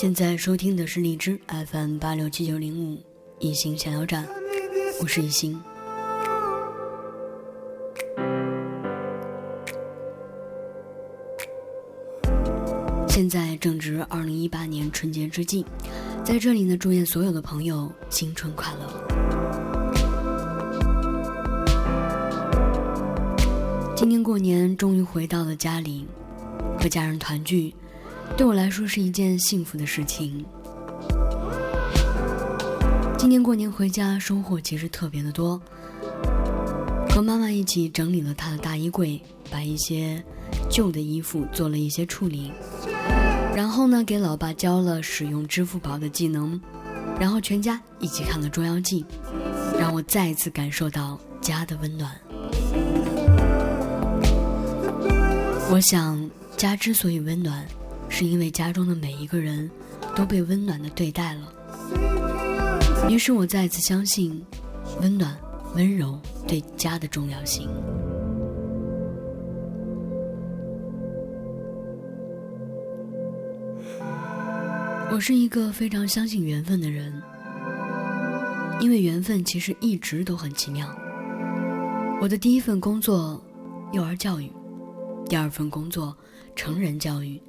现在收听的是荔枝 FM 八六七九零五一心小聊站，我是一心。现在正值二零一八年春节之际，在这里呢，祝愿所有的朋友新春快乐。今年过年终于回到了家里，和家人团聚，对我来说是一件幸福的事情。今年过年回家，收获其实特别的多。和妈妈一起整理了她的大衣柜，把一些旧的衣服做了一些处理，然后呢，给老爸教了使用支付宝的技能，然后全家一起看了《捉妖记》，让我再一次感受到家的温暖。我想，家之所以温暖，是因为家中的每一个人都被温暖的对待了。于是我再次相信，温暖、温柔对家的重要性。我是一个非常相信缘分的人，因为缘分其实一直都很奇妙。我的第一份工作，幼儿教育；第二份工作，成人教育；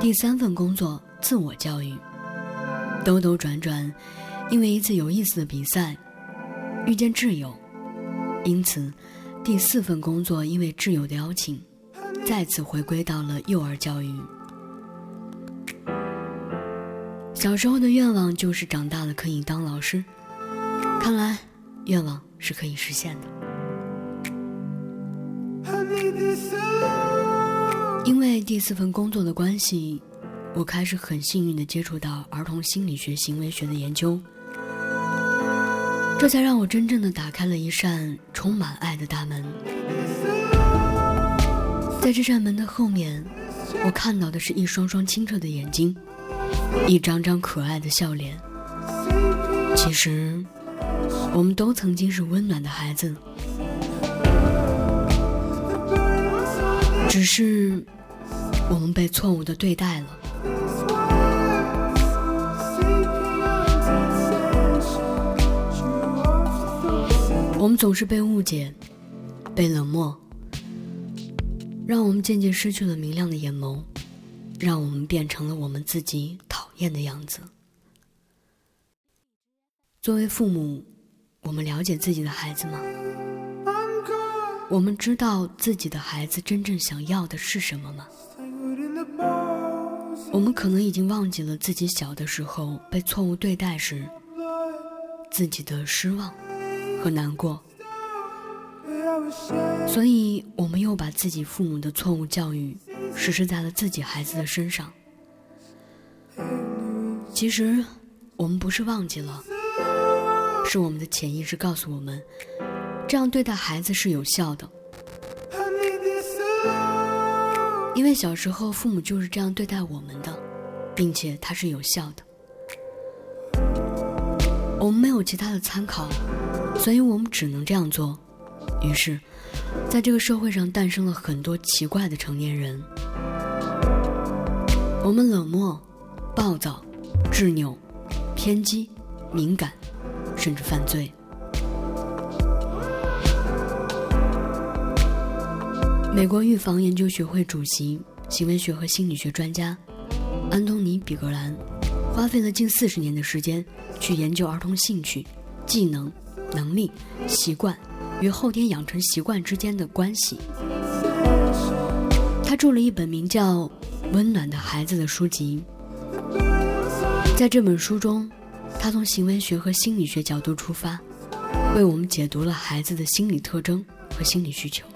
第三份工作，自我教育。兜兜转转，因为一次有意思的比赛，遇见挚友，因此第四份工作因为挚友的邀请，再次回归到了幼儿教育。小时候的愿望就是长大了可以当老师，看来愿望是可以实现的。因为第四份工作的关系，我开始很幸运的接触到儿童心理学、行为学的研究，这才让我真正的打开了一扇充满爱的大门。在这扇门的后面，我看到的是一双双清澈的眼睛，一张张可爱的笑脸。其实，我们都曾经是温暖的孩子，只是我们被错误的对待了。我们总是被误解，被冷漠，让我们渐渐失去了明亮的眼眸，让我们变成了我们自己讨厌的样子。作为父母，我们了解自己的孩子吗？我们知道自己的孩子真正想要的是什么吗？我们可能已经忘记了自己小的时候被错误对待时自己的失望和难过，所以我们又把自己父母的错误教育实施在了自己孩子的身上。其实，我们不是忘记了，是我们的潜意识告诉我们，这样对待孩子是有效的。因为小时候父母就是这样对待我们的，并且它是有效的。我们没有其他的参考，所以我们只能这样做。于是，在这个社会上诞生了很多奇怪的成年人。我们冷漠、暴躁、执拗、偏激、敏感，甚至犯罪。美国预防研究学会主席、行为学和心理学专家安东尼·比格兰，花费了近四十年的时间去研究儿童兴趣、技能、能力、习惯与后天养成习惯之间的关系。他著了一本名叫《温暖的孩子》的书籍。在这本书中，他从行为学和心理学角度出发，为我们解读了孩子的心理特征和心理需求。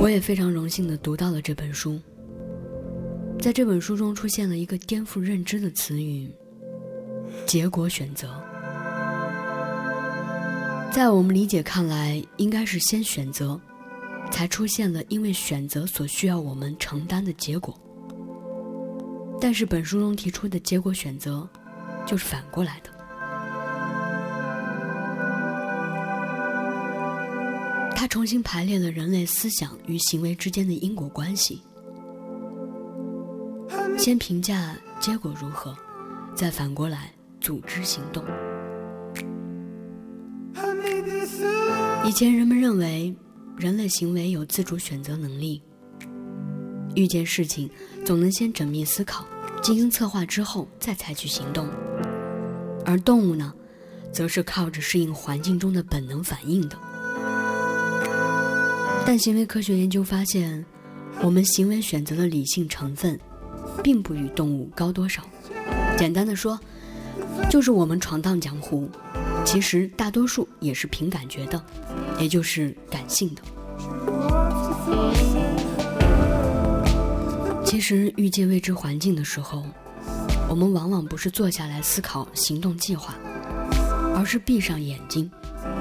我也非常荣幸地读到了这本书。在这本书中出现了一个颠覆认知的词语——结果选择。在我们理解看来，应该是先选择，才才出现了因为选择所需要我们承担的结果。但是本书中提出的结果选择，就是反过来的。他重新排列了人类思想与行为之间的因果关系，先评价结果如何，再反过来组织行动。以前人们认为，人类行为有自主选择能力，遇见事情总能先缜密思考、进行策划之后再采取行动，而动物呢，则是靠着适应环境中的本能反应的。但行为科学研究发现，我们行为选择的理性成分，并不与动物高多少。简单的说，就是我们闯荡江湖，其实大多数也是凭感觉的，也就是感性的。其实遇见未知环境的时候，我们往往不是坐下来思考行动计划，而是闭上眼睛，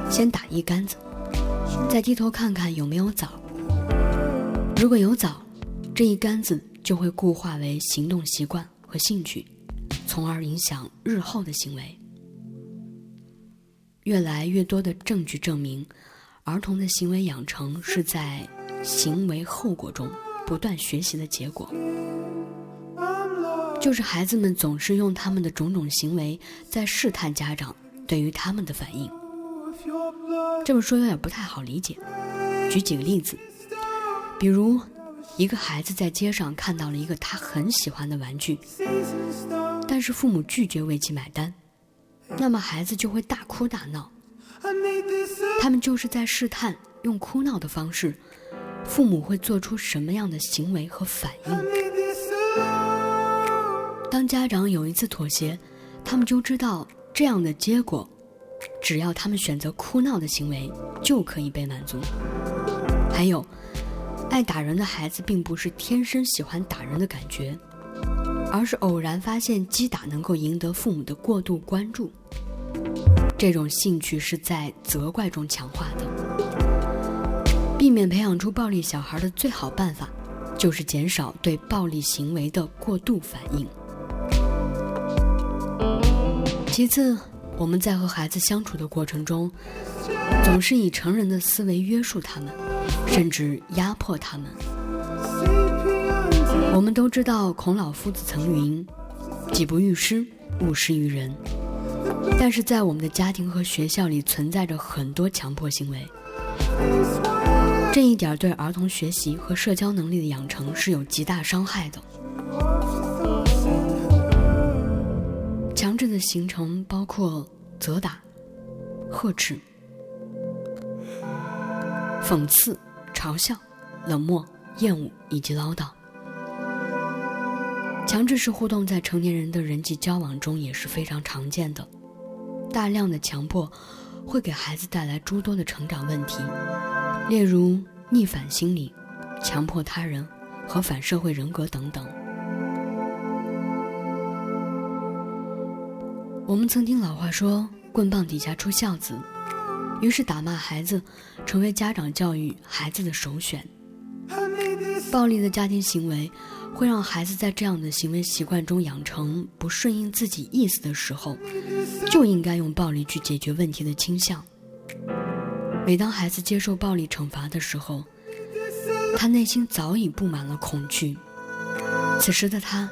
先打一竿子。再低头看看有没有枣。如果有枣，这一杆子就会固化为行动习惯和兴趣，从而影响日后的行为。越来越多的证据证明，儿童的行为养成是在行为后果中不断学习的结果。就是孩子们总是用他们的种种行为在试探家长对于他们的反应。这么说有点不太好理解，举几个例子，比如，一个孩子在街上看到了一个他很喜欢的玩具，但是父母拒绝为其买单，那么孩子就会大哭大闹。他们就是在试探用哭闹的方式，父母会做出什么样的行为和反应。当家长有一次妥协，他们就知道这样的结果。只要他们选择哭闹的行为，就可以被满足。还有，爱打人的孩子并不是天生喜欢打人的感觉，而是偶然发现击打能够赢得父母的过度关注。这种兴趣是在责怪中强化的。避免培养出暴力小孩的最好办法，就是减少对暴力行为的过度反应。其次。我们在和孩子相处的过程中，总是以成人的思维约束他们，甚至压迫他们。我们都知道孔老夫子曾云：“己不欲施，勿施于人。”但是在我们的家庭和学校里，存在着很多强迫行为。这一点对儿童学习和社交能力的养成是有极大伤害的。强制的形成包括责打、呵斥、讽刺、嘲笑、冷漠、厌恶以及唠叨。强制式互动在成年人的人际交往中也是非常常见的。大量的强迫会给孩子带来诸多的成长问题，例如逆反心理、强迫他人和反社会人格等等。我们曾听老话说“棍棒底下出孝子”，于是打骂孩子成为家长教育孩子的首选。暴力的家庭行为会让孩子在这样的行为习惯中养成不顺应自己意思的时候，就应该用暴力去解决问题的倾向。每当孩子接受暴力惩罚的时候，他内心早已布满了恐惧。此时的他，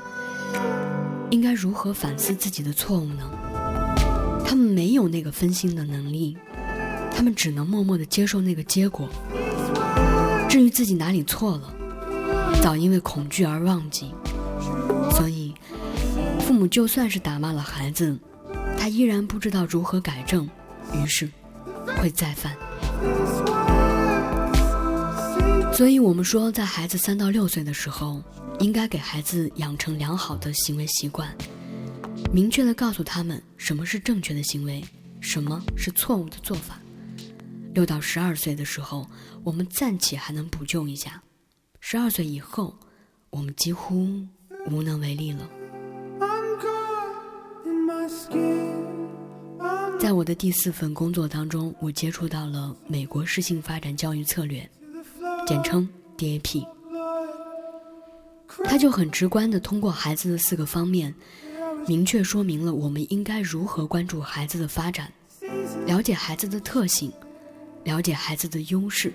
应该如何反思自己的错误呢？他们没有那个分心的能力，他们只能默默的接受那个结果。至于自己哪里错了，早因为恐惧而忘记。所以，父母就算是打骂了孩子，他依然不知道如何改正，于是会再犯。所以我们说，在孩子三到六岁的时候，应该给孩子养成良好的行为习惯。明确的告诉他们什么是正确的行为，什么是错误的做法。六到十二岁的时候，我们暂且还能补救一下；十二岁以后，我们几乎无能为力了。在我的第四份工作当中，我接触到了美国适性发展教育策略简称 DAP。他就很直观地通过孩子的四个方面，明确说明了我们应该如何关注孩子的发展，了解孩子的特性，了解孩子的优势，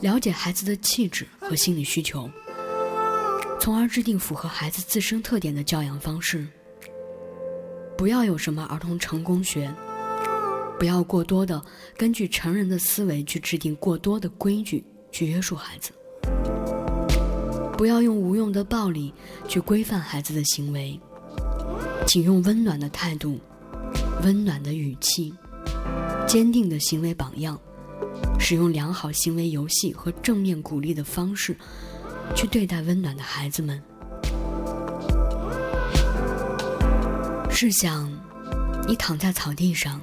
了解孩子的气质和心理需求，从而制定符合孩子自身特点的教养方式。不要有什么儿童成功学，不要过多的根据成人的思维去制定过多的规矩去约束孩子。不要用无用的暴力去规范孩子的行为，请用温暖的态度、温暖的语气、坚定的行为榜样，使用良好行为游戏和正面鼓励的方式，去对待温暖的孩子们。试想，你躺在草地上，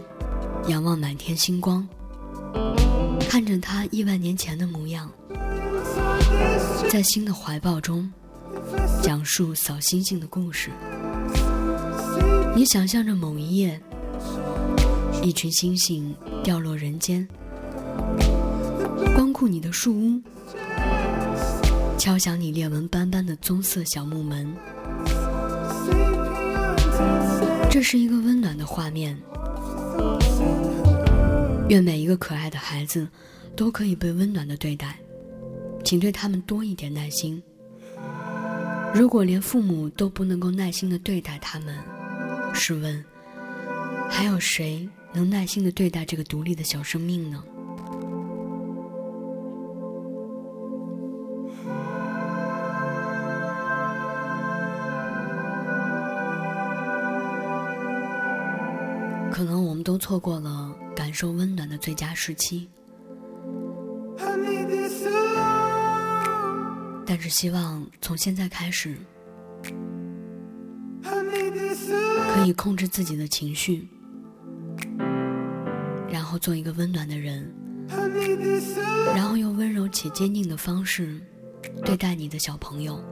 仰望满天星光，看着他亿万年前的模样。在新的怀抱中，讲述扫星星的故事。你想象着某一夜，一群星星掉落人间，光顾你的树屋，敲响你裂纹斑斑的棕色小木门。这是一个温暖的画面。愿每一个可爱的孩子都可以被温暖的对待。请对他们多一点耐心。如果连父母都不能够耐心的对待他们，试问，还有谁能耐心的对待这个独立的小生命呢？可能我们都错过了感受温暖的最佳时期。但是希望从现在开始，可以控制自己的情绪，然后做一个温暖的人，然后用温柔且坚定的方式对待你的小朋友，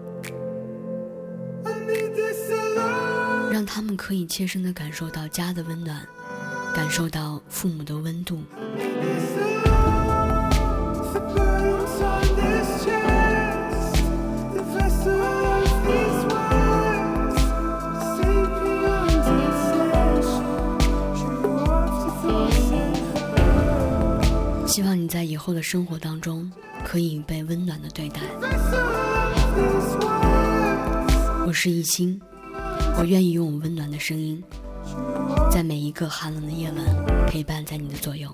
让他们可以切身的感受到家的温暖，感受到父母的温度。希望你在以后的生活当中可以被温暖的对待。我是一心，我愿意用我温暖的声音，在每一个寒冷的夜晚陪伴在你的左右。